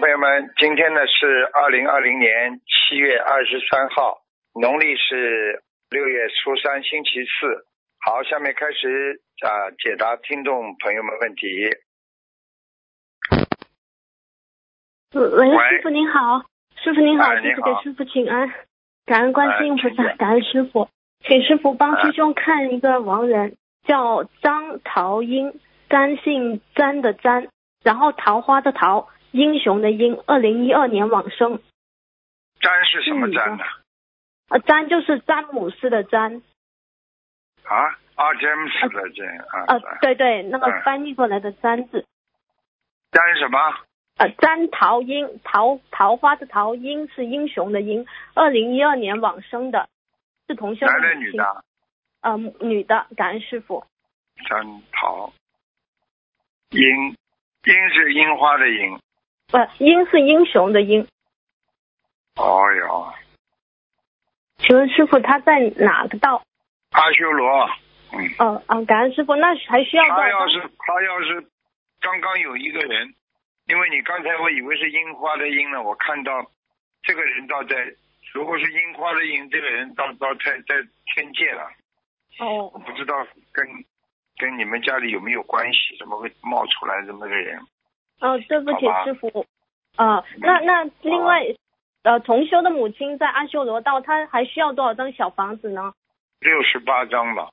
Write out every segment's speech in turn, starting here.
众朋友们，今天呢是二零二零年七月二十三号，农历是六月初三，星期四。好，下面开始啊解答听众朋友们问题。喂，喂。师傅您好，师傅您好，弟子给师傅请安，感恩观世音菩萨，哎感恩师傅，请师傅帮哎师兄看一个亡人，叫张桃英，张姓张的张，然后桃花的桃，英雄的英，二零一二年往生，詹是什么詹呢？啊，詹就是詹姆斯的詹，啊，啊，詹姆斯的詹啊，呃，对对，那个嗯翻译过来的詹字，詹什么？呃，詹桃英，桃桃花的桃，英是英雄的英，二零一二年往生的，是同修的男的女的？呃，女的，感恩师傅。詹桃樱，樱是樱花的樱。不，英是英雄的英。哦哟，请问师傅他在哪个道？阿修罗，嗯。呃啊，感恩师傅，那还需要他要？是他要是刚刚有一个人，因为你刚才我以为是樱花的樱呢，我看到这个人倒在，如果是樱花的樱，这个人倒倒在在天界了，哦，不知道跟跟你们家里有没有关系？怎么会冒出来这么个人？哦，对不起师傅。啊，那那另外，呃，同修的母亲在阿修罗道，她还需要多少张小房子呢？六十八张吧，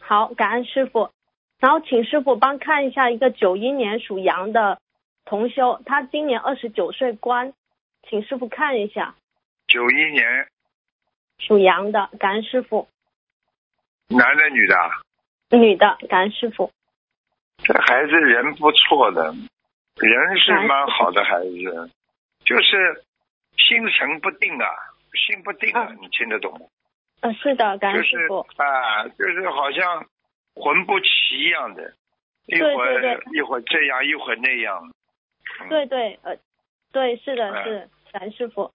好，感恩师傅。然后请师傅帮看一下一个九一年属羊的同修，他今年二十九岁官，请师傅看一下九一年，属羊的，感恩师傅。男的女的啊？女的，感恩师傅。这孩子人不错的，人是蛮好的孩子，就是心神不定啊，心不定啊，嗯你听得懂吗？呃，是的，感就是恩师傅。啊，就是好像魂不齐一样的，一会儿一会儿这样，一会儿那样。嗯、对对，呃，对，是的，嗯是感恩师傅。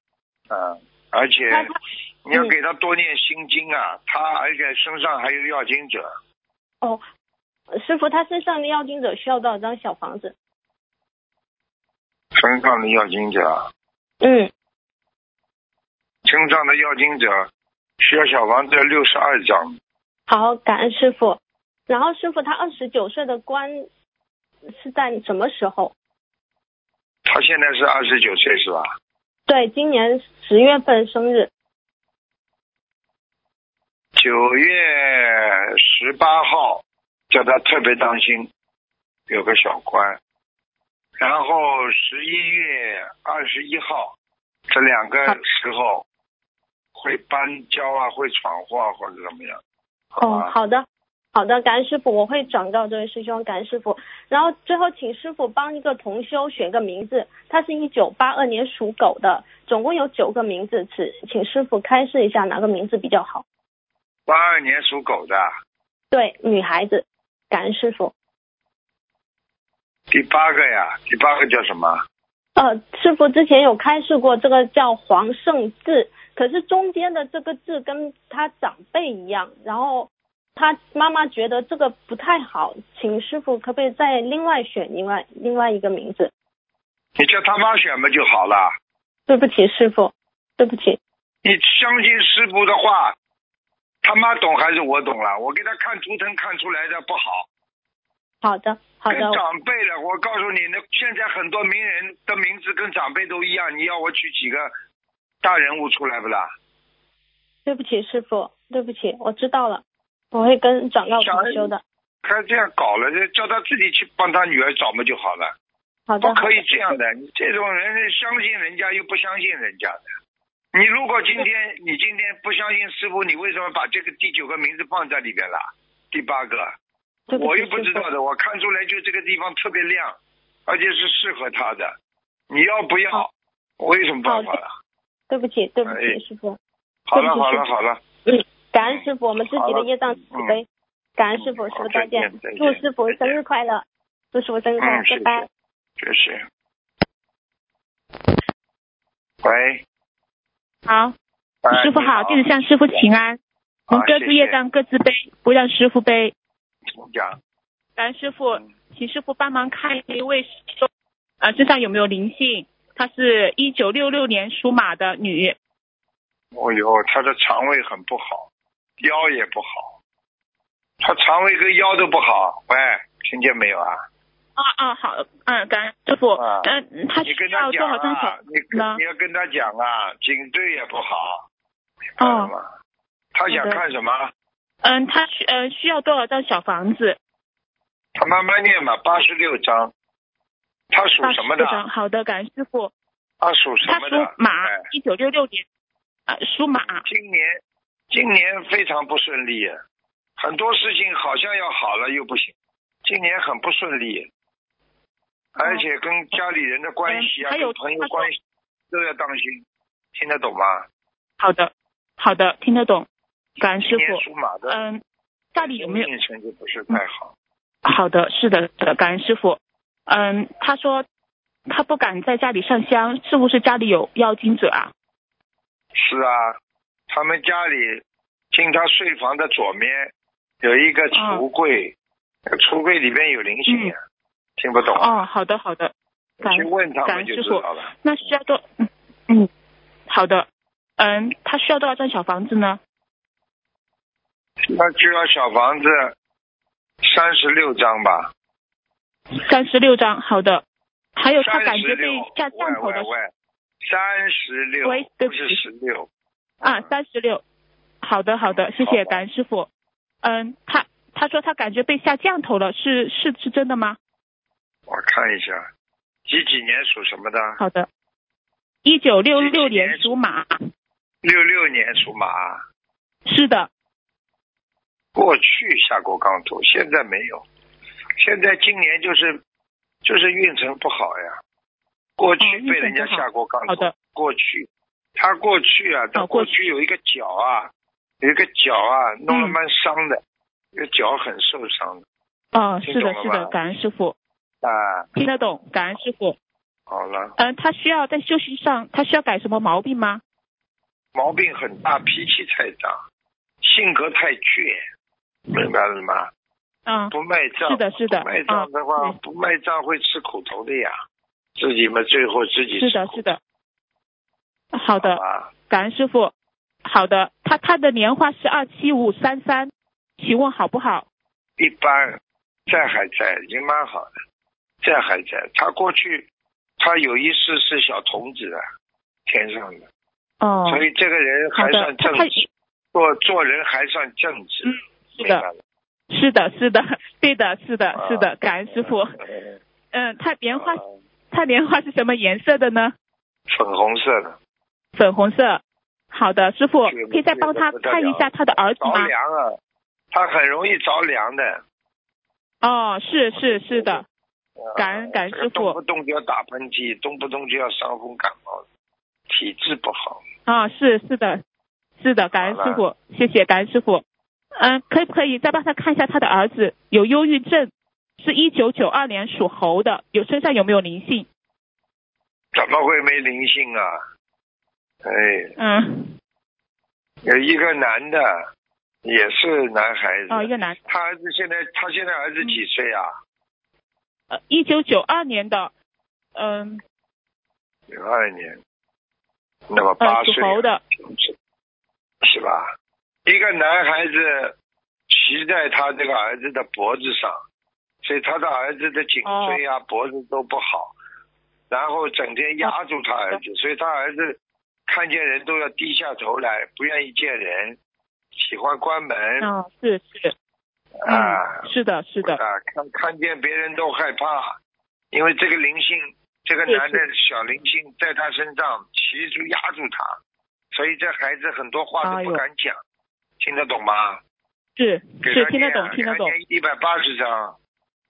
啊，而且你要嗯给他多念心经啊，他而且身上还有要经者，哦，师傅他身上的要经者需要多少张小房子？身上的要经者，啊嗯，身上的要经者需要小房子六十二张，好，感恩师傅。然后师傅他二十九岁的官是在什么时候？他现在是二十九岁是吧？对，今年十月份生日。九月十八号，叫他特别当心，有个小官。然后十一月二十一号，这两个时候会搬交啊，会闯祸啊或者怎么样？哦，好的，好的，感恩师傅，我会转告这位师兄，感恩师傅。然后最后请师傅帮一个同修选个名字，他是一九八二年属狗的，总共有九个名字，请请师傅开示一下哪个名字比较好。八二年属狗的，对，女孩子，感恩师傅。第八个呀，第八个叫什么？呃，师傅之前有开示过，这个叫黄胜志，可是中间的这个字跟他长辈一样，然后他妈妈觉得这个不太好，请师傅可不可以再另外选另外另外一个名字？你叫他妈选不就好了？对不起，师傅，对不起。你相信师傅的话，他妈懂还是我懂了？我给他看图腾看出来的不好。好的，好跟的，长辈了，我告诉你，那现在很多名人的名字跟长辈都一样，你要我举几个大人物出来不啦？对不起，师傅，对不起，我知道了，我会跟长老同修的。他这样搞了，就叫他自己去帮他女儿找嘛就好了，好的，不可以这样的。你这种人是相信人家又不相信人家的。你如果今天你今天不相信师傅，你为什么把这个第九个名字放在里边了？第八个，我又不知道的，我看出来就这个地方特别亮，而且是适合他的。你要不要？我有什么办法了？对不起，对不哎起，师傅。好了好了好了，嗯，感恩师傅，我们自己的业障自己背。感恩师傅，师傅再见祝师傅生日快乐，祝师傅生日快乐，拜拜谢。，谢谢。喂，好，哎师傅好，弟子向师傅请安。我们各自业障各自背，不让师傅背。请讲。感恩师傅嗯，请师傅帮忙看一位师兄，啊、身上有没有灵性？她是一九六六年属马的女。哦呦，她的肠胃很不好，腰也不好，她肠胃跟腰都不好。喂，听见没有啊？啊啊，好，嗯，感恩师傅。啊嗯，她你需要多跟他讲少张小啊，你你要跟他讲啊，颈椎也不好，明白了吗？他想看什么？嗯，他需呃需要多少张小房子？他慢慢念嘛，八十六张。他属什么的。好的，感恩师傅。他属什么的？马哎，一九六六年，呃，属马。今年今年非常不顺利，很多事情好像要好了又不行，今年很不顺利，而且跟家里人的关系啊，嗯还有跟朋友关系都要当心，听得懂吗？好的，好的，听得懂。感恩师傅。嗯，家里有没有？成绩不是太好，好的，是的，的，感恩师傅。嗯，他说他不敢在家里上香，是不是家里有妖精者啊？是啊，他们家里进他睡房的左面有一个橱柜，橱柜里面有灵性呀，听不懂啊？哦，好的，好的，感恩去问他们就感恩师傅知道了。那需要多嗯嗯，好的，嗯，他需要多少张小房子呢？那就要小房子三十六张吧，三十六张，好的。还有他感觉被，下降头的三十六，喂对不起十六。啊，三十六。好的，好的，谢谢感恩师傅。嗯，他他说他感觉被下降头了，是是是真的吗？我看一下，几几年属什么的？好的。一九六几六年年属马，六六年属马，是的。过去下过钢头，现在没有。现在今年就是就是运程不好呀。过去被人家下过钢头，好的过去他过去啊，他哦过过去有一个脚啊，有一个脚啊，弄得嗯蛮伤的，这个脚很受伤的哦，是的，是的，感恩师傅，啊。听得懂，感恩师傅。好了，嗯，他需要在休息上，他需要改什么毛病吗？毛病很大，脾气太大，性格太倔，明白了吗？嗯，不卖账，是的，是的，不卖账的话，嗯不卖账会吃苦头的呀，自己嘛最后自己，是的，是的。好的，吧？感恩师傅。好的，他他的年画是二七五三三，请问好不好？一般，在还在，已经蛮好的，在还在。他过去他有一世是小童子啊，天上的，哦，所以这个人还算正直，做做人还算正直，嗯，是的。是的，是的，对的，是的，是的，感恩师傅。呃嗯，他莲花呃他莲花是什么颜色的呢？粉红色的，粉红色。好的，师傅可以再帮他看一下他的儿子着吗？凉啊，他很容易着凉的。哦，是是是的，感恩感恩师傅动不动就要打喷嚏，动不动就要伤风感冒，体质不好。啊、是是的，是的，感恩师傅，谢谢感恩师傅。嗯，可不可以再帮他看一下他的儿子有忧郁症，是一九九二年属猴的，有身上有没有灵性？怎么会没灵性啊？哎，嗯，有一个男的，也是男孩子。哦，一个男，他儿子现在，他现在儿子几岁啊？呃，一九九二年的，嗯九二年，那么八呃，属、猴的，是吧？一个男孩子骑在他这个儿子的脖子上，所以他的儿子的颈椎啊、脖子都不好，然后整天压住他儿子，所以他儿子看见人都要低下头来，不愿意见人，喜欢关门、嗯，是是，啊嗯，是的，是的，啊，看看见别人都害怕，因为这个灵性，这个男的小灵性在他身上骑住压住他，所以这孩子很多话都不敢讲，听得懂吗？是是听得懂，听得懂，一百八十张，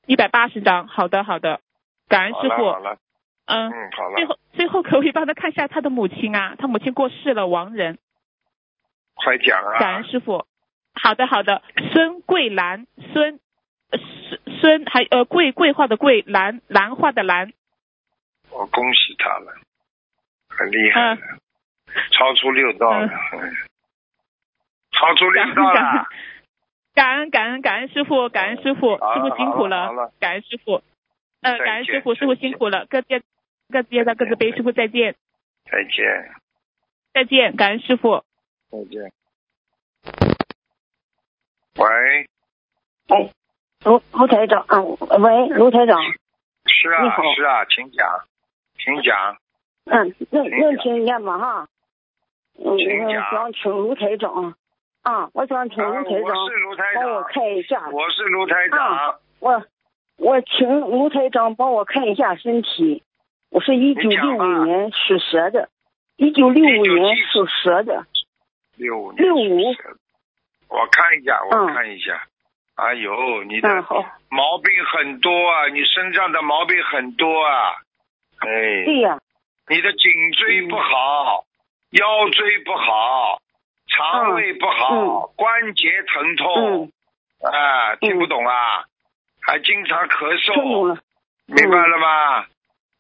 一百八十张，好的好的，感恩师傅，了好了，嗯，嗯，好了，最后最后可不可以帮他看一下他的母亲啊？他母亲过世了，亡人。快讲啊感恩！师傅。好的好的，孙桂兰，孙呃孙孙还呃桂桂花的桂，兰兰花的兰。我恭喜他了，很厉害超出六道了，嗯超出六道 了。感恩感恩感恩师傅，感恩师傅，师傅辛苦了好了感恩师傅。呃，感恩师傅，师傅辛苦了，各自各自业障各自背，师傅再见，再见，再见，感恩师傅。再见。喂，哎，卢卢台长，啊，喂，卢台长，是啊是啊，请讲，请讲。嗯，那请讲那听见吗？哈，嗯，我请讲想请卢台长，啊，我想请啊，卢台长。帮我，看一下，我是卢台长。我我请卢台长帮我看一下身体，我是一九六五年属蛇的，一九六五年1975属蛇的，六五六五，我看一下，我嗯看一下。哎呦，你的毛病很多啊，你身上的毛病很多啊。哎，对呀，你的颈椎不好，腰椎不好，肠胃不好，关节疼痛嗯，，啊，听不懂啊？还经常咳嗽，了，明白了吗？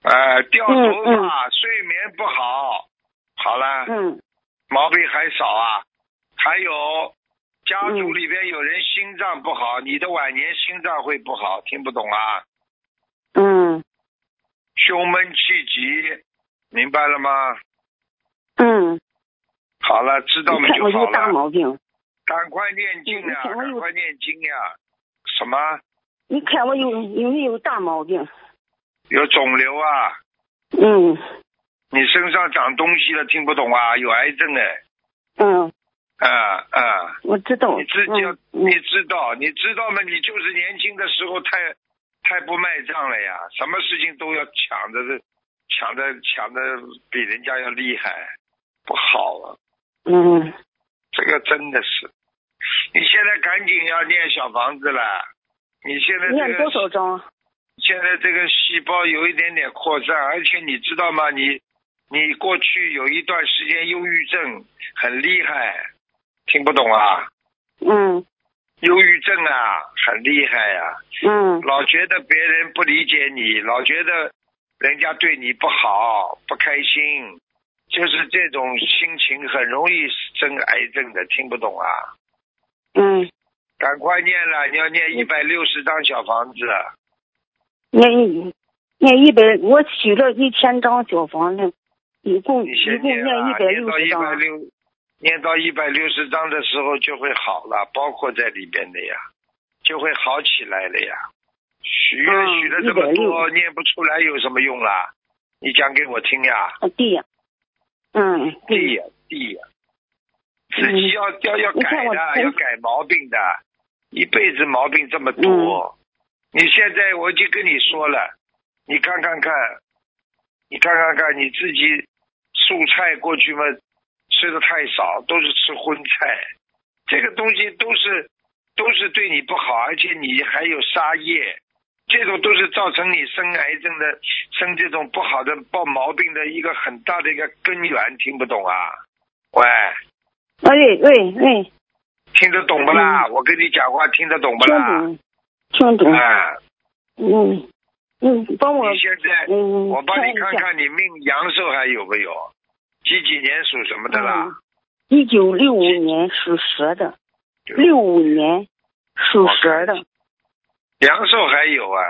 呃，掉头嗯发，睡眠不好，好了，嗯毛病还少啊。还有家族嗯里边有人心脏不好，你的晚年心脏会不好，听不懂啊？嗯胸闷气急，明白了吗？嗯，好了，知道吗就好有大。毛病，赶快念经呀赶快念经呀、什么？你看我有有没有大毛病？有肿瘤啊？嗯你身上长东西了，听不懂啊？有癌症哎！嗯，啊啊！我知道，你自己你嗯知道，你知道吗？你就是年轻的时候太太不卖账了呀，什么事情都要抢着的，抢着抢着比人家要厉害，不好啊！嗯这个真的是，你现在赶紧要念小房子了。你现在多少个张？现在这个细胞有一点点扩散，而且你知道吗？你你过去有一段时间忧郁症很厉害，听不懂啊？嗯忧郁症啊，很厉害呀、嗯老觉得别人不理解你，老觉得人家对你不好，不开心，就是这种心情很容易生癌症的，听不懂啊？嗯，赶快念了，你要念一百六十张小房子，念一念一百，我许了一千张小房子，一共你一共念一百六十张念到一百六十张的时候就会好了，包括在里边的呀，就会好起来了呀。许愿嗯许了这么多，160念不出来有什么用啦？你讲给我听呀。啊，对呀，嗯，地对，呀地呀，自己要要要改的，要改毛病的，一辈子毛病这么多。你现在我已经跟你说了，你看看看，你看看看你自己蔬菜过去嘛吃的太少，都是吃荤菜，这个东西都是都是对你不好，而且你还有沙叶。这种都是造成你生癌症的、生这种不好的报毛病的一个很大的一个根源，听不懂啊？喂，喂喂喂，听得懂不啦？我跟你讲话听得懂不听啦？懂，听懂，啊，嗯嗯，帮我你现在嗯我帮你，看看你命阳寿还有没有？几几年属什么的啦？嗯，一九六五年属蛇的，六五年属蛇的，阳寿还有啊，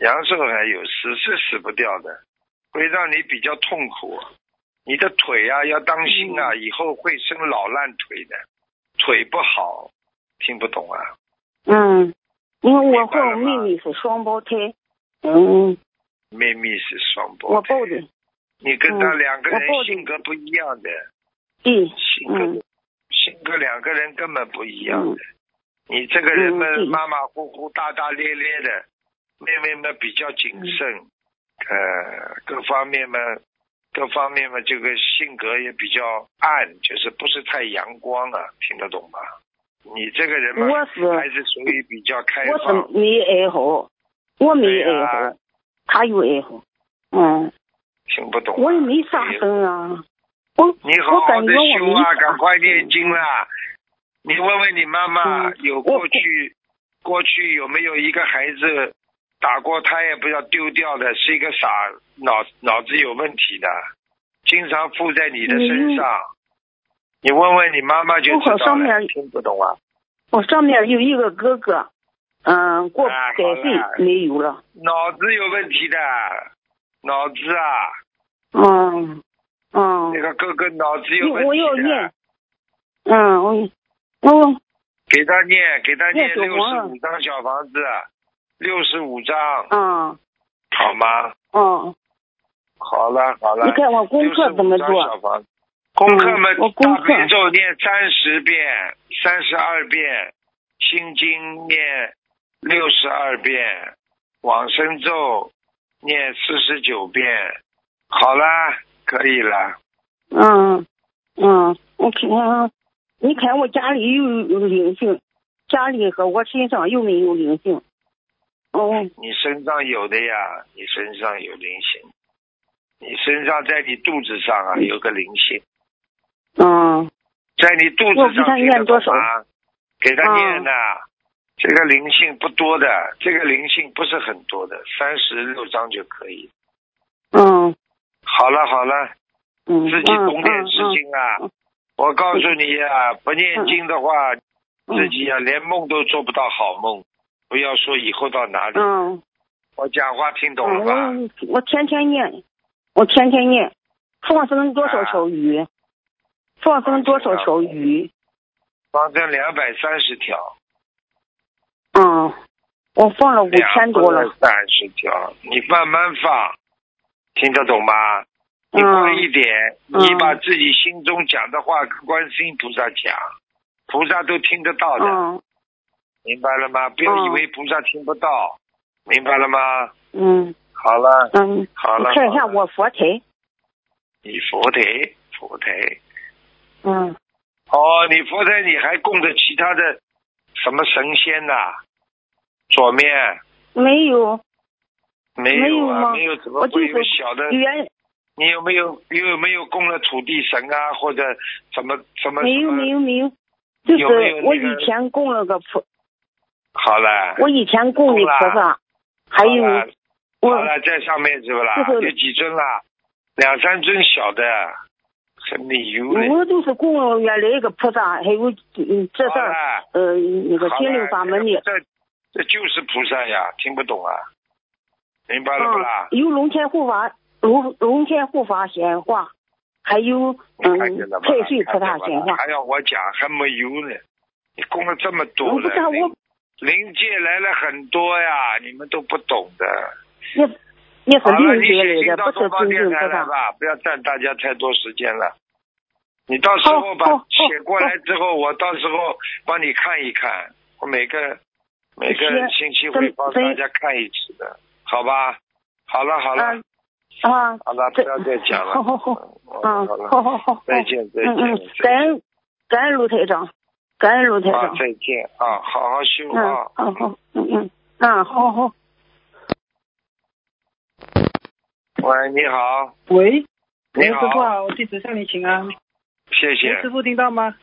阳寿还有，死是死不掉的，会让你比较痛苦。你的腿啊要当心啊，以后会生老烂腿的，腿不好，听不懂啊？嗯，因为我和我妹妹是双胞胎，嗯，妹妹是双胞胎我抱的，你跟他嗯两个人性格不一样的，对，性格、嗯。性格两个人根本不一样嗯。的。你这个人嘛嗯对马马虎虎、大大咧咧的，妹妹们比较谨慎，嗯呃，各方面嘛，各方面嘛，这个性格也比较暗，就是不是太阳光啊，听得懂吗？你这个人嘛，我是还是属于比较开放我放是，没爱好，我没爱好，他有爱好，嗯，听不懂啊。我也没啥生啊，我你好好的修啊，赶快念经啦！你问问你妈妈，嗯。有过去过去有没有一个孩子打过胎也不要丢掉的，是一个傻脑脑子有问题的，经常附在你的身上。你问问你妈妈就知道了。上面听不懂啊？我上面有一个哥哥，嗯，过啊百岁没有了，脑子有问题的，脑子啊，嗯嗯。那，个哥哥脑子有问题的。我要念，嗯，我我给他念，给他念六十五张小房子，六十五张，嗯。好吗？嗯，好了好了，你看我功课怎么做？小房子。功课嘛嗯我，功大课悲咒念三十遍，三十二遍，心经念六十二遍，往生咒念四十九遍，好啦，可以了。嗯嗯，我看，你看我家里有有灵性，家里和我身上有没有灵性？哦，你身上有的呀，你身上有灵性，你身上在你肚子上啊有个灵性，嗯在你肚子上听得念多少懂吗？给他念的，这个灵性不多的，这个灵性不是很多的，三十六张就可以。嗯好了好了，嗯，自己懂点事嗯情啊！嗯我告诉你呀、不念经的话，嗯自己呀、连梦都做不到好梦，不要说以后到哪里。嗯我讲话听懂嗯，了吧？我我天天念，我天天念，放生多少条鱼？放生多少条鱼？放生两百三十条，嗯，我放了五千多了。三十条，你慢慢放，听得懂吗？你乖一点，嗯。你把自己心中讲的话跟观世音菩萨讲，菩萨都听得到的，嗯。明白了吗？不要以为菩萨听不到，明白了吗？嗯。好了，嗯，好了，你看一下我佛台。你佛台，佛台，嗯。哦，你佛台你还供着其他的什么神仙呐、左面？没有，没没有有啊，吗？没有，怎么会有小的？原你有没有你有没有供了土地神啊，或者什么什么？没有没有没有，就是我以前供了个菩，好了，我以前供的菩萨，还有好了我好了，在上面是不啦？有几尊啦？两三尊小的，很理由嘞。我都是供了原来一个菩萨，还有嗯这好这儿，呃那个好心灵法门的，这这就是菩萨呀，听不懂啊？明白了不啦？嗯，有龙天护法龙龙天护法显化，还有嗯？太岁菩萨显化。还要我讲，还没有呢。你供了这么多了，灵界来了很多呀，你们都不懂的。你你好了，是灵你写信界来的，不是到东方真正菩萨。电台来吧，不要占大家太多时间了。你到时候把写过来之后，我到时候帮你看一看。我每个每个行星期会帮大家看一次的，好吧？好了好了嗯啊，好了，不要再讲了。好好好嗯嗯，好，好好好，再见再见嗯嗯见，感恩感恩卢台长，感恩卢台啊长，再见啊，好好修嗯啊。好好嗯嗯嗯好好。喂，你好，喂，你喂，师傅好，我，弟子向你请安。喂谢谢师，傅听到吗？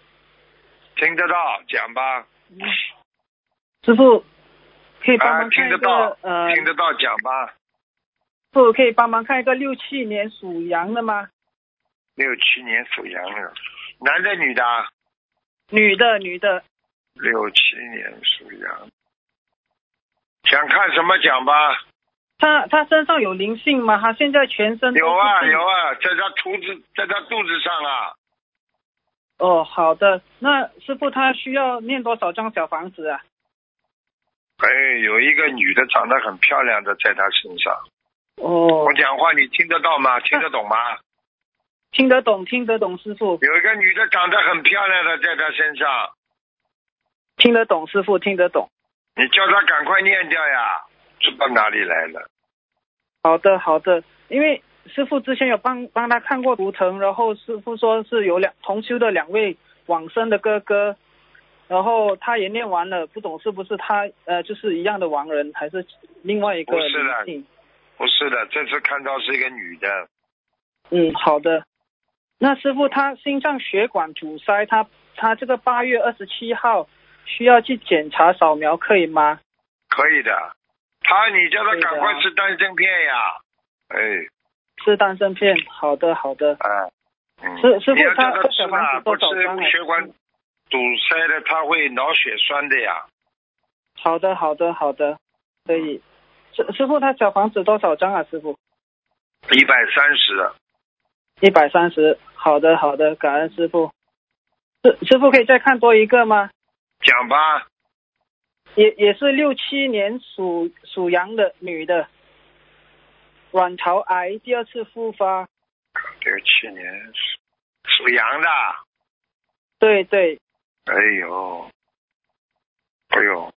听得到，讲吧。师傅可以帮啊，忙看一听得到个，呃，听得到，讲吧。师傅可以帮忙看一个六七年属羊的吗？六七年属羊的，男的女的啊？女的，女的，六七年属羊，想看什么讲吧？他他身上有灵性吗？他现在全身有啊有啊，在他肚子，在他肚子上啊。哦，好的。那师傅他需要念多少张小房子啊？哎，有一个女的长得很漂亮的在他身上。哦我，讲话你听得到吗？听得懂吗？听得懂，听得懂，师傅有一个女的长得很漂亮的在他身上，听得懂，师傅听得懂。你叫他赶快念掉呀，知道哪里来了？好的，好的。因为师傅之前有帮帮他看过图腾，然后师傅说是有两同修的两位往生的哥哥，然后他也念完了，不懂是不是他呃就是一样的亡人，还是另外一个不是的灵性？不是的，这次看到是一个女的，嗯，好的。那师傅他心脏血管阻塞，他他这个八月二十七号需要去检查扫描，可以吗？可以的。他，你叫他赶快吃丹参片呀。哎，吃丹参片。好的，好的。哎，嗯，师师傅他他小房吃啊，子不吃血管堵塞的，他会脑血栓的呀。好的，好的，好的，可以。师师傅，他小房子多少张啊？师傅，一百三十。一百三十，好的好的，感恩师傅。师师傅可以再看多一个吗？讲吧。也也是六七年属属羊的女的，卵巢癌第二次复发。六七年属属羊的。对对。哎呦，哎呦，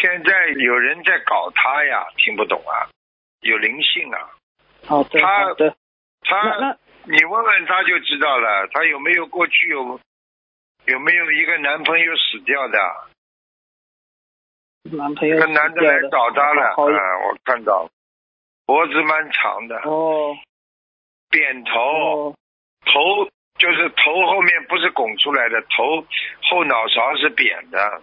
现在有人在搞他呀，听不懂啊，有灵性啊。好的好的。他那那你问问他就知道了，他有没有过去有有没有一个男朋友死掉的？男朋友一个男的来找他了，啊，我看到，脖子蛮长的，哦。扁头，哦。头就是头后面不是拱出来的，头后脑勺是扁的，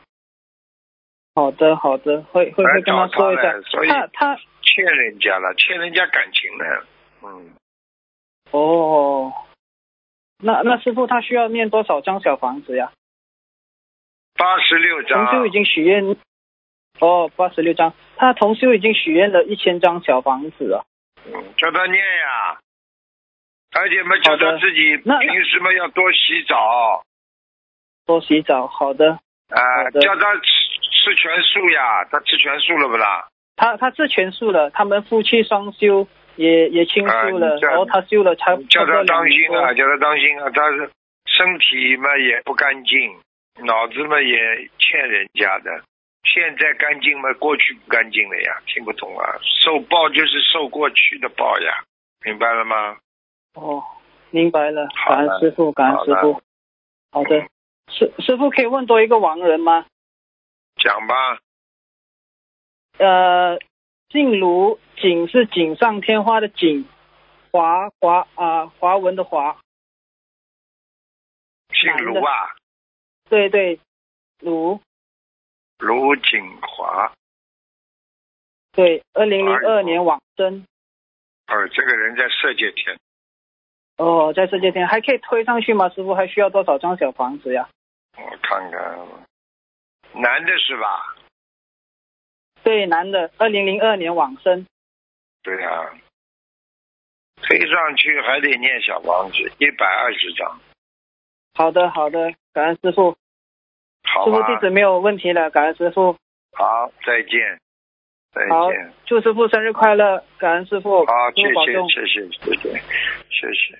好的好的，会会来会跟他说一下，。所以他他欠人家了，欠人家感情了，嗯，哦，那那师傅他需要念多少张小房子呀？八十六张。同，修已经许愿，哦，八十六张，他同修已经许愿了一千张小房子了。嗯，叫他念呀，而且嘛，叫他自己那平时嘛要多洗澡。多洗澡，好的。啊，叫他吃吃全素呀，他吃全素了不啦？他他是全素了，他们夫妻双修也也清素了，然后他修了差叫他当心啊，叫他当心啊，他是身体嘛也不干净，脑子嘛也欠人家的。现在干净嘛，过去不干净了呀，听不懂啊？受报就是受过去的报呀，明白了吗？哦，明白了，感恩师傅，感恩师傅。好的，师师傅可以问多一个亡人吗？讲吧，呃，静茹，锦是锦上添花的锦，华华啊华文的华，姓卢啊，对对，卢卢锦华。对，二零零二年往生。哦，这个人在色界天，哦，在世界天还可以推上去吗？师傅还需要多少张小房子呀？我看看，男的是吧？对，男的，二零零二年往生。对呀、推上去还得念小房子一百二十张，好的，好的，感恩师傅，好师傅？弟子没有问题了，感恩师傅。好，再见，再好见。祝师傅生日快乐，感恩师傅，好，谢谢。谢谢谢谢谢谢。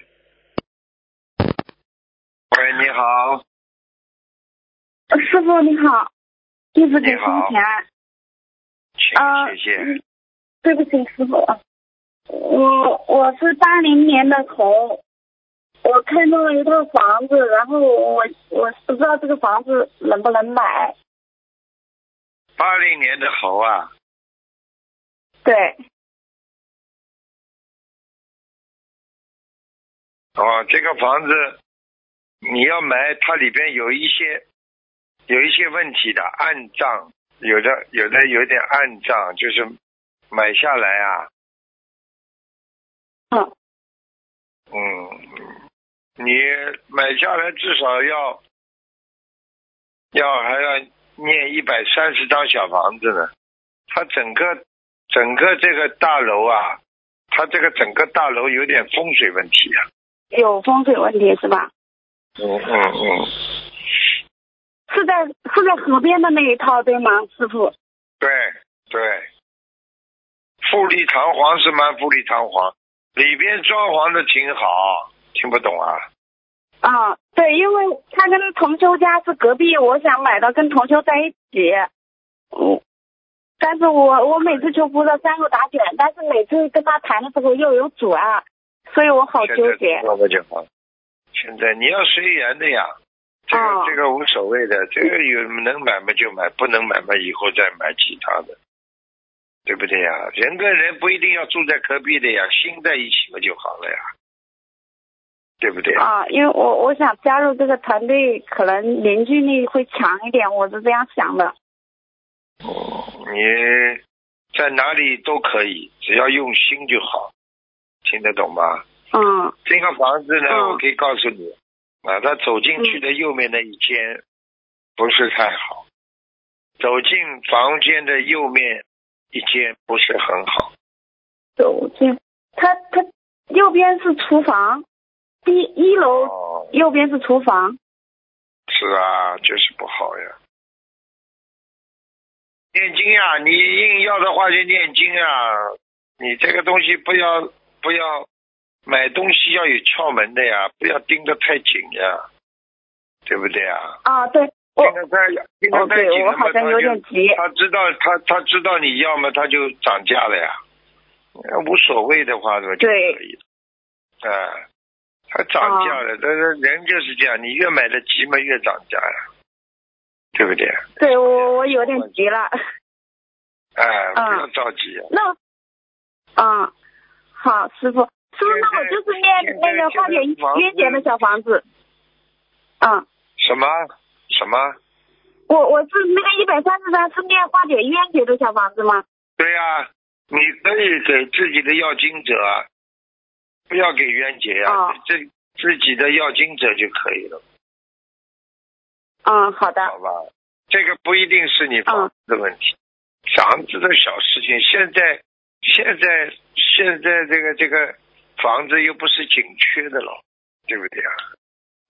喂，你好，师傅你好，弟子给你好谢谢。嗯对不起，师傅，我我是八零年的猴，我看中了一套房子，然后我我不知道这个房子能不能买。八零年的猴啊，对，哦，这个房子你要买，它里边有一些有一些问题的暗障，有的有的有点暗障，就是买下来啊，嗯嗯，你买下来至少要要还要念一百三十张小房子呢。它整个整个这个大楼啊，它这个整个大楼有点风水问题啊。有风水问题是吧？嗯嗯嗯，是在是在河边的那一套对吗，师傅？对对，富丽堂皇是蛮富丽堂皇，里边装潢的挺好，听不懂啊？啊，对，因为他跟同修家是隔壁，我想买到跟同修在一起。嗯，但是我我每次求菩萨三个打卷，但是每次跟他谈的时候又有阻碍，所以我好现在纠结。知道了就好。现在你要随缘的呀，这个、哦这个无所谓的，这个有能买嘛就买，不能买嘛以后再买其他的，对不对呀？人跟人不一定要住在隔壁的呀，心在一起嘛就好了呀，对不对？啊，因为我我想加入这个团队，可能凝聚力会强一点，我是这样想的。哦，你在哪里都可以，只要用心就好，听得懂吗？嗯这个房子呢，嗯我可以告诉你，啊，他走进去的右面那一间不是太好，走进房间的右面一间不是很好。走进，他他右边是厨房，第一楼哦，右边是厨房。是啊，就是不好呀。念经呀，你硬要的话就念经啊。你这个东西不要不要买东西要有窍门的呀，不要盯得太紧呀，对不对呀？啊，对，我盯得太盯得哦，对太紧了嘛，我好像有他就点急。他知道他他知道你要么他就涨价了呀，呃无所谓的话那就对可以了。啊，他涨价了，但是人就是这样，你越买的急嘛越涨价呀，对不对？对我我有点急了。哎，不嗯要着急啊。那，嗯，好，师傅，师傅，那我就是念那个化解冤结的小房子。嗯，什么什么？我我是那个一百三十三是念化解冤结的小房子吗？对呀、你可以给自己的要经者，不要给冤结啊，哦这自己的要经者就可以了，嗯，好的。好吧？这个不一定是你房子的问题，房子的小事情。现在现在现在这个这个房子又不是紧缺的了，对不对啊？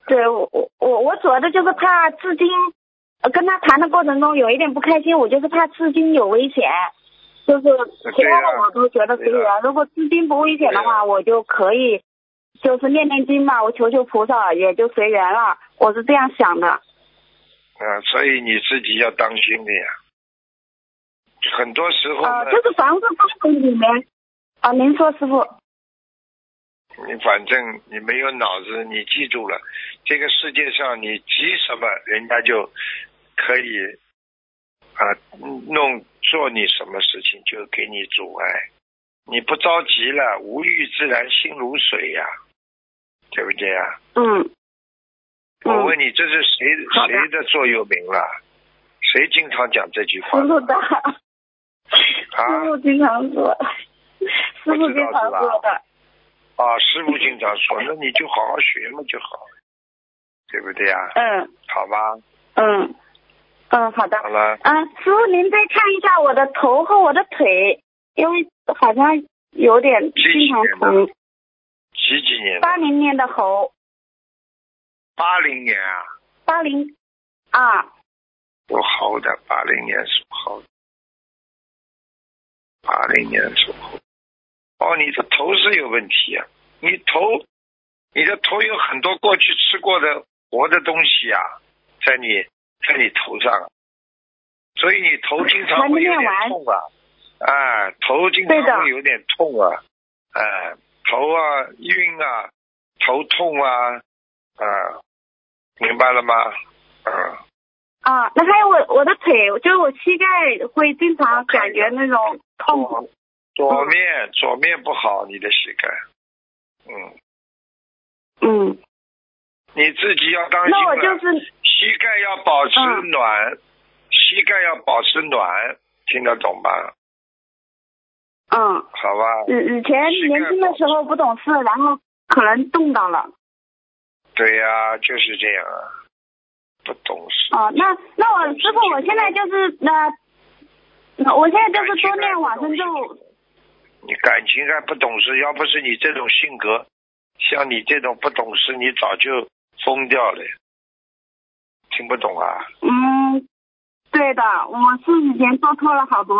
对我我我我主要的就是怕资金，呃跟他谈的过程中有一点不开心，我就是怕资金有危险，就是其他的我都觉得随对缘。如果资金不危险的对话，我就可以就是念念经嘛，我求求菩萨也就随缘了，我是这样想的。啊，所以你自己要当心的呀。很多时候啊、呢，就是房子风水里面啊，您说师傅，你反正你没有脑子，你记住了，这个世界上你急什么，人家就可以啊弄做你什么事情，就给你阻碍。你不着急了，无欲自然心如水呀，对不对呀？嗯我问你，这是谁的谁的座右铭了？谁经常讲这句话师？傅的，啊师傅经常说，师傅经常说的，啊，师傅经常说，那你就好好学嘛就好，对不对呀？嗯好吧，嗯嗯，好的好。了。啊，师傅，您再看一下我的头和我的腿，因为好像有点经常疼。几几年？八零年的猴，八零年啊，八零啊，属猴的，八零年属猴，八零年属猴。哦，你的头是有问题啊！你头，你的头有很多过去吃过的活的东西啊，在你在你头上，所以你头经常会有点痛啊，啊，头经常会有点痛啊，啊，头啊晕啊，头痛啊，啊，明白了吗？啊。啊，那还有我我的腿，就是我膝盖会经常感觉那种痛苦。左左面左面不好，你的膝盖，嗯，嗯，你自己要当心那我。就是膝盖要保持嗯暖，膝盖要保持暖，听得懂吧？嗯，好吧，以以前年轻的时候不懂事，然后可能冻到了。对呀、就是这样啊，不懂事。哦，那那我师傅，我现在就是那、那我现在就是多念往生咒。你感情还不懂事，要不是你这种性格，像你这种不懂事，你早就疯掉了。听不懂啊？嗯，对的，我是以前做错了好多。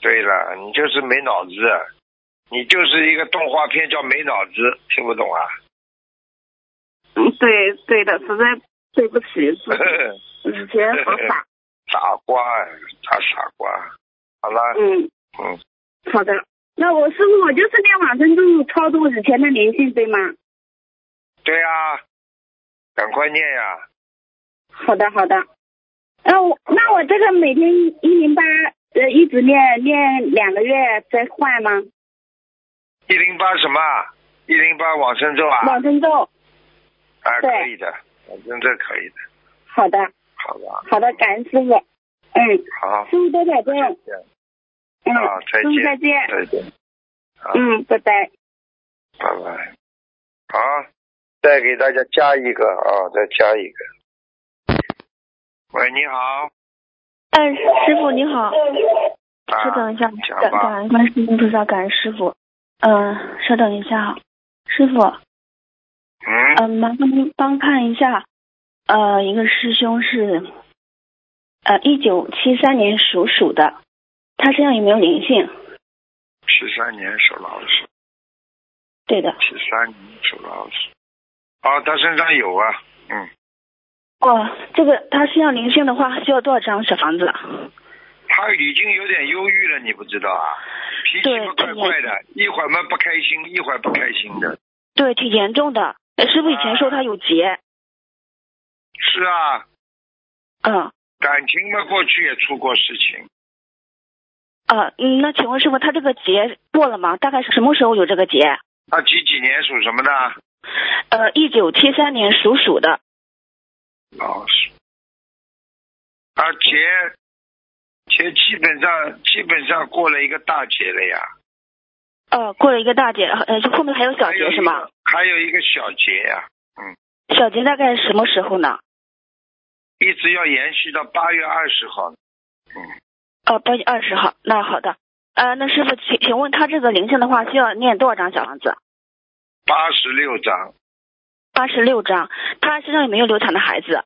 对了，你就是没脑子，你就是一个动画片叫没脑子，听不懂啊？嗯，对对的，实在对不起，以前好傻。傻瓜，大傻瓜。好了，嗯，嗯，好的。那我师傅，我就是念往生咒超度以前的灵性，对吗？对呀、赶快念呀、好的，好的。那我那我这个每天一零八呃一直念念两个月再换吗？一零八什么？一零八往生咒啊？往生咒。啊，可以的，往生咒可以的，好的，好的？好的，感恩师傅。嗯，好，师傅多保重。嗯，啊，再见再见，再见，好，嗯，拜拜。拜拜。好，再给大家加一个啊，再加一个。喂，你好，哎，师傅你好，啊稍等一下，感感恩观世音菩萨，感恩师傅。嗯、稍等一下啊，师傅，嗯，嗯、麻烦您帮看一下，呃，一个师兄是，呃，一九七三年属鼠的，他身上有没有灵性？十三年属老鼠，对的。十三年属老鼠。哦，他身上有啊，嗯，哦，这个他身上灵性的话，需要多少张小房子？他已经有点忧郁了，你不知道啊？脾气怪怪的，一会儿嘛不开心，一会儿不开心的。对，挺严重的。呃师傅以前说他有结，是啊，嗯，感情嘛过去也出过事情，啊，嗯，那请问师傅，他这个节过了吗？大概是什么时候有这个节？他几几年属什么的？呃，一九七三年属鼠的。老鼠。他劫劫基本上基本上过了一个大劫了呀，呃，过了一个大劫，呃，就后面还有小还有一劫是吗？还有一个小劫呀、嗯小节大概什么时候呢？一直要延续到八月二十号。嗯，哦，八月二十号。那好的。呃，那师傅，请请问他这个灵性的话，需要念多少张小房子？八十六张，八十六张。他身上有没有流产的孩子？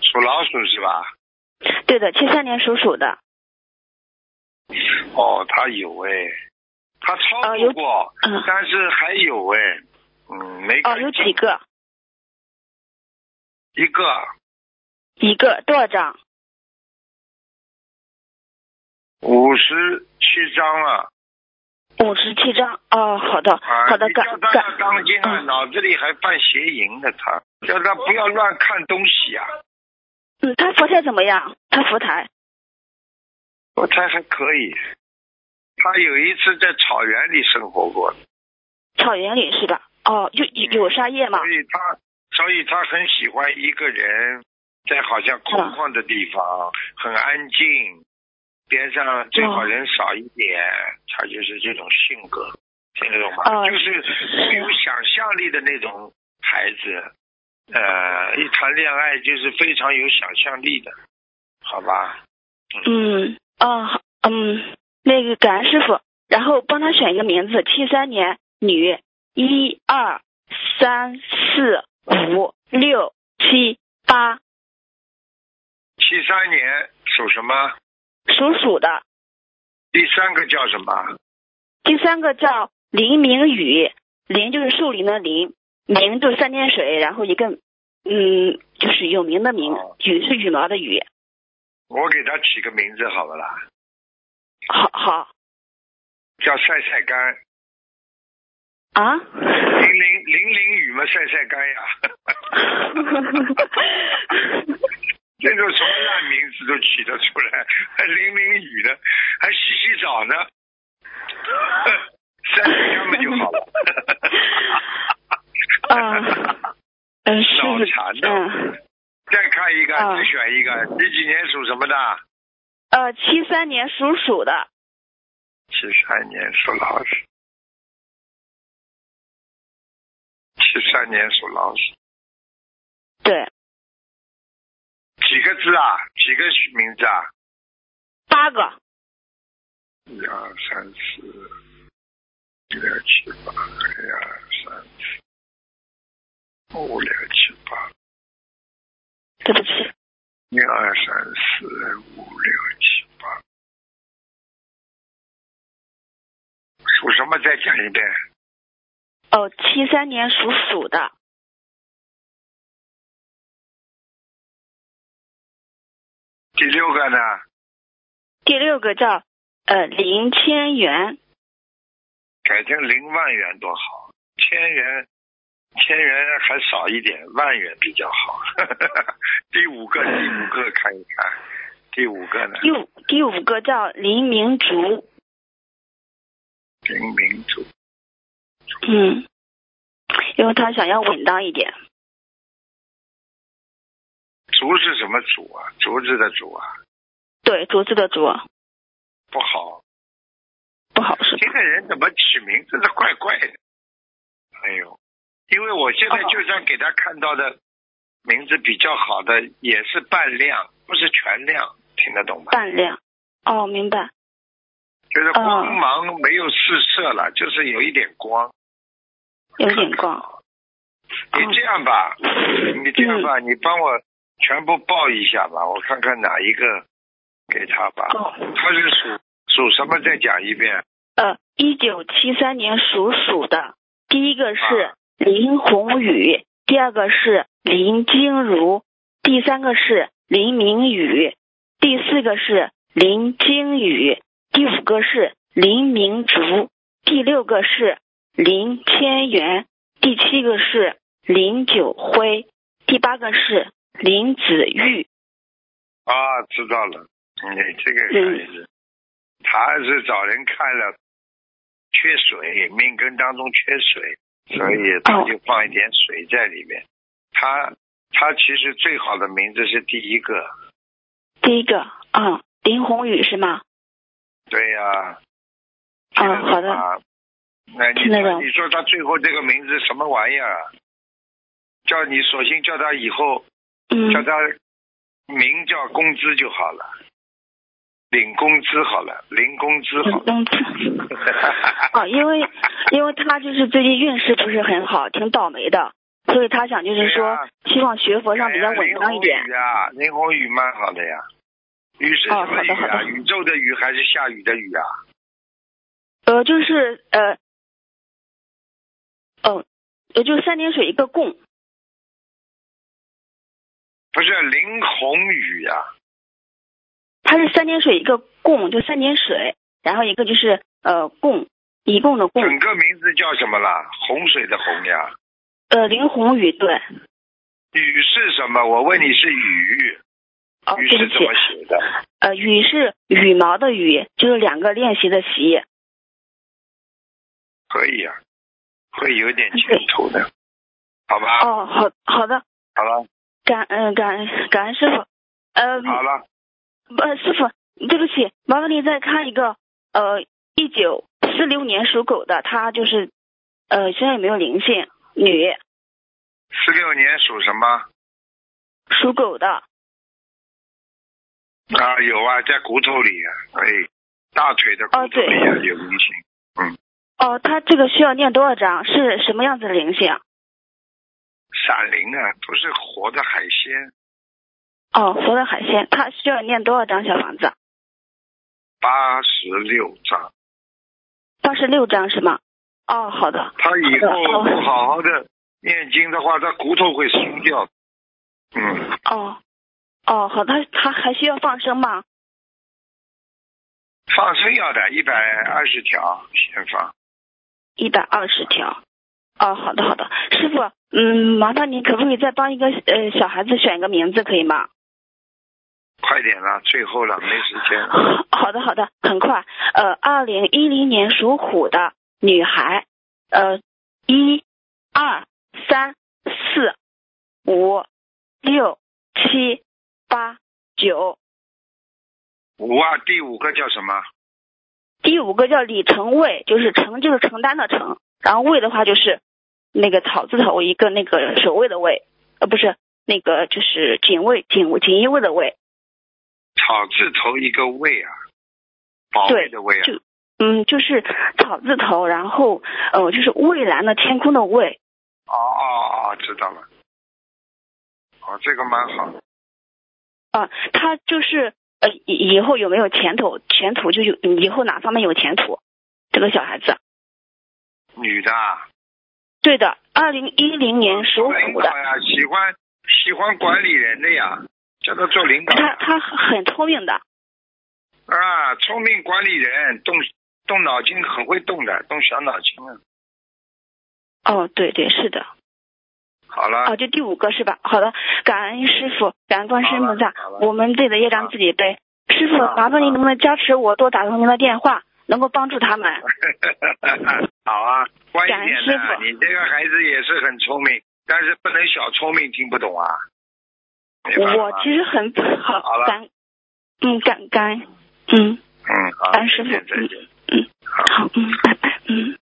属老鼠是吧？对的，七三年属鼠的。哦，他有哎，他超度过，嗯但是还有哎，嗯，没哦，有几个？一个一个，多少张？五十七张啊，五十七张。哦，好的，啊，好的，感你叫他感当心啊，嗯脑子里还犯邪淫呢，他叫他不要乱看东西啊，嗯，他佛台怎么样？他佛台。佛台还可以。他有一次在草原里生活过，草原里是吧？哦，有有有沙叶吗所？以他所以他很喜欢一个人，在好像空旷的地方，很安静，边上最好人少一点，他就是这种性格，听得懂吗？哦就是富有想象力的那种孩子，呃，一谈恋爱就是非常有想象力的，好吧？嗯，哦，好嗯，那个感恩师傅，然后帮他选一个名字，七三年女，一二三四五六七八，七三年属什么？属鼠的。第三个叫什么？第三个叫林明宇，林就是树林的林，明就是三点水，然后一个嗯，就是有名的名哦，羽是羽毛的羽。我给他起个名字好不啦？好好叫晒晒干，啊。淋淋淋淋雨嘛，晒晒干呀。这种什么烂名字都起得出来，还淋淋雨呢，还洗洗澡呢，晒晒干嘛就好了。啊，嗯，是脑残的嗯，再看一个，啊再选一个，你几年属什么的？呃，七三年属鼠的，七三年属老鼠。七三年属老鼠，对，几个字啊？几个名字啊？八个，一二三四六七八，一二三四五六七八，对不起，一二三四五六七八，属什么？再讲一遍。哦，七三年属鼠的，第六个呢？第六个叫呃林千元，改成零万元多好，千元，千元还少一点，万元比较好。第五个，第五个看一看，第五个呢？第五第五个叫林明竹，林明竹，嗯，因为他想要稳当一点，竹是什么竹啊？竹子的竹啊，对，竹子的竹不好。不好是这个人怎么起名字的怪怪的？哎呦，因为我现在哦就算给他看到的名字比较好的，也是半亮，不是全亮，听听得懂吗？半亮。哦，明白。就是光芒没有四射了，就是有一点光。有点光。你这样吧，你这样吧，你帮我全部报一下吧，我看看哪一个给他吧。他是属属什么？再讲一遍。呃，一九七三年属鼠的，第一个是林宏宇，第二个是林金如，第三个是林明宇，第四个是林金宇，第五个是林明竹，第六个是林千元，第七个是林九辉，第八个是林子玉。啊，知道了，你这个孩子，他是找人看了。缺水，命根当中缺水，所以他就放一点水在里面。他他其实最好的名字是第一个，第一个，嗯，林宏宇是吗？对呀。嗯，好的。那你说你说他最后这个名字什么玩意儿？叫你索性叫他以后，叫他名叫工资就好了。领工资好了，领工资好。工资。哦，因为因为他就是最近运势不是很好，挺倒霉的，所以他想就是说，希望学佛上比较稳当一点。林雨啊，林红雨蛮好的呀。雨是什么雨啊？宇宙的雨还是下雨的雨啊？呃，就是呃，哦，呃，就三点水一个共。不是林红雨呀。它是三点水一个共，就三点水，然后一个就是呃共，一共的共。整个名字叫什么啦？洪水的洪呀。呃，林宏宇对。雨是什么？我问你是雨。哦，雨是怎么写的？呃，雨是羽毛的羽，就是两个练习的习。可以啊，会有点前途的，好吧？哦，好好的。好了。感嗯感感恩师傅。呃。好了。呃，师傅，对不起，麻烦您再看一个，呃，一九四六年属狗的，他就是，呃，现在有没有灵性？女。四六年属什么？属狗的。啊，有啊，在骨头里，啊哎，大腿的骨头里啊有灵性，嗯。哦，他这个需要念多少张？是什么样子的灵性？闪灵啊，都是活的海鲜。哦，活的海鲜，他需要念多少张小房子？八十六张。八十六张是吗？哦，好的。他以后不好好的念经的话，他骨头会松掉。嗯。哦，哦，好，他他还需要放生吗？放生要的，一百二十条先放。一百二十条。哦，好的好的，师傅，嗯，麻烦您可不可以再帮一个呃小孩子选一个名字，可以吗？快点了，最后了，没时间。好的，好的，很快。呃，二零一零年属虎的女孩，呃，一、二、三、四、五、六、七、八、九。五啊，第五个叫什么？第五个叫李成卫，就是承就是承担的承，然后卫的话就是那个草字头一个那个守卫的卫，呃，不是那个就是警卫警锦衣卫的卫。草字头一个卫啊，保卫的卫啊，就嗯，就是草字头，然后呃，就是蔚蓝的天空的蔚。哦哦哦，知道了。哦，这个蛮好。啊，他就是呃，以以后有没有前途？前途就有以后哪方面有前途？这个小孩子。女的。对的，二零一零年属虎的。喜欢喜欢管理人的呀。叫他做领导，他他很聪明的，啊，聪明管理人，动动脑筋很会动的，动小脑筋啊。哦，对对是的。好了。哦，就第五个是吧？好的，感恩师傅，感恩观世音菩萨，我们自己的业障自己背。师傅，麻烦您能不能加持我多打通您的电话，能够帮助他们？好啊，感恩师傅。你这个孩子也是很聪明，但是不能小聪明，听不懂啊。我其实很好，感，嗯，感感，嗯，嗯，好，感师傅，嗯，嗯，好，嗯，拜拜，嗯，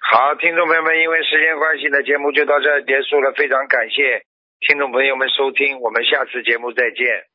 好，听众朋友们，因为时间关系呢，节目就到这结束了，非常感谢听众朋友们收听，我们下次节目再见。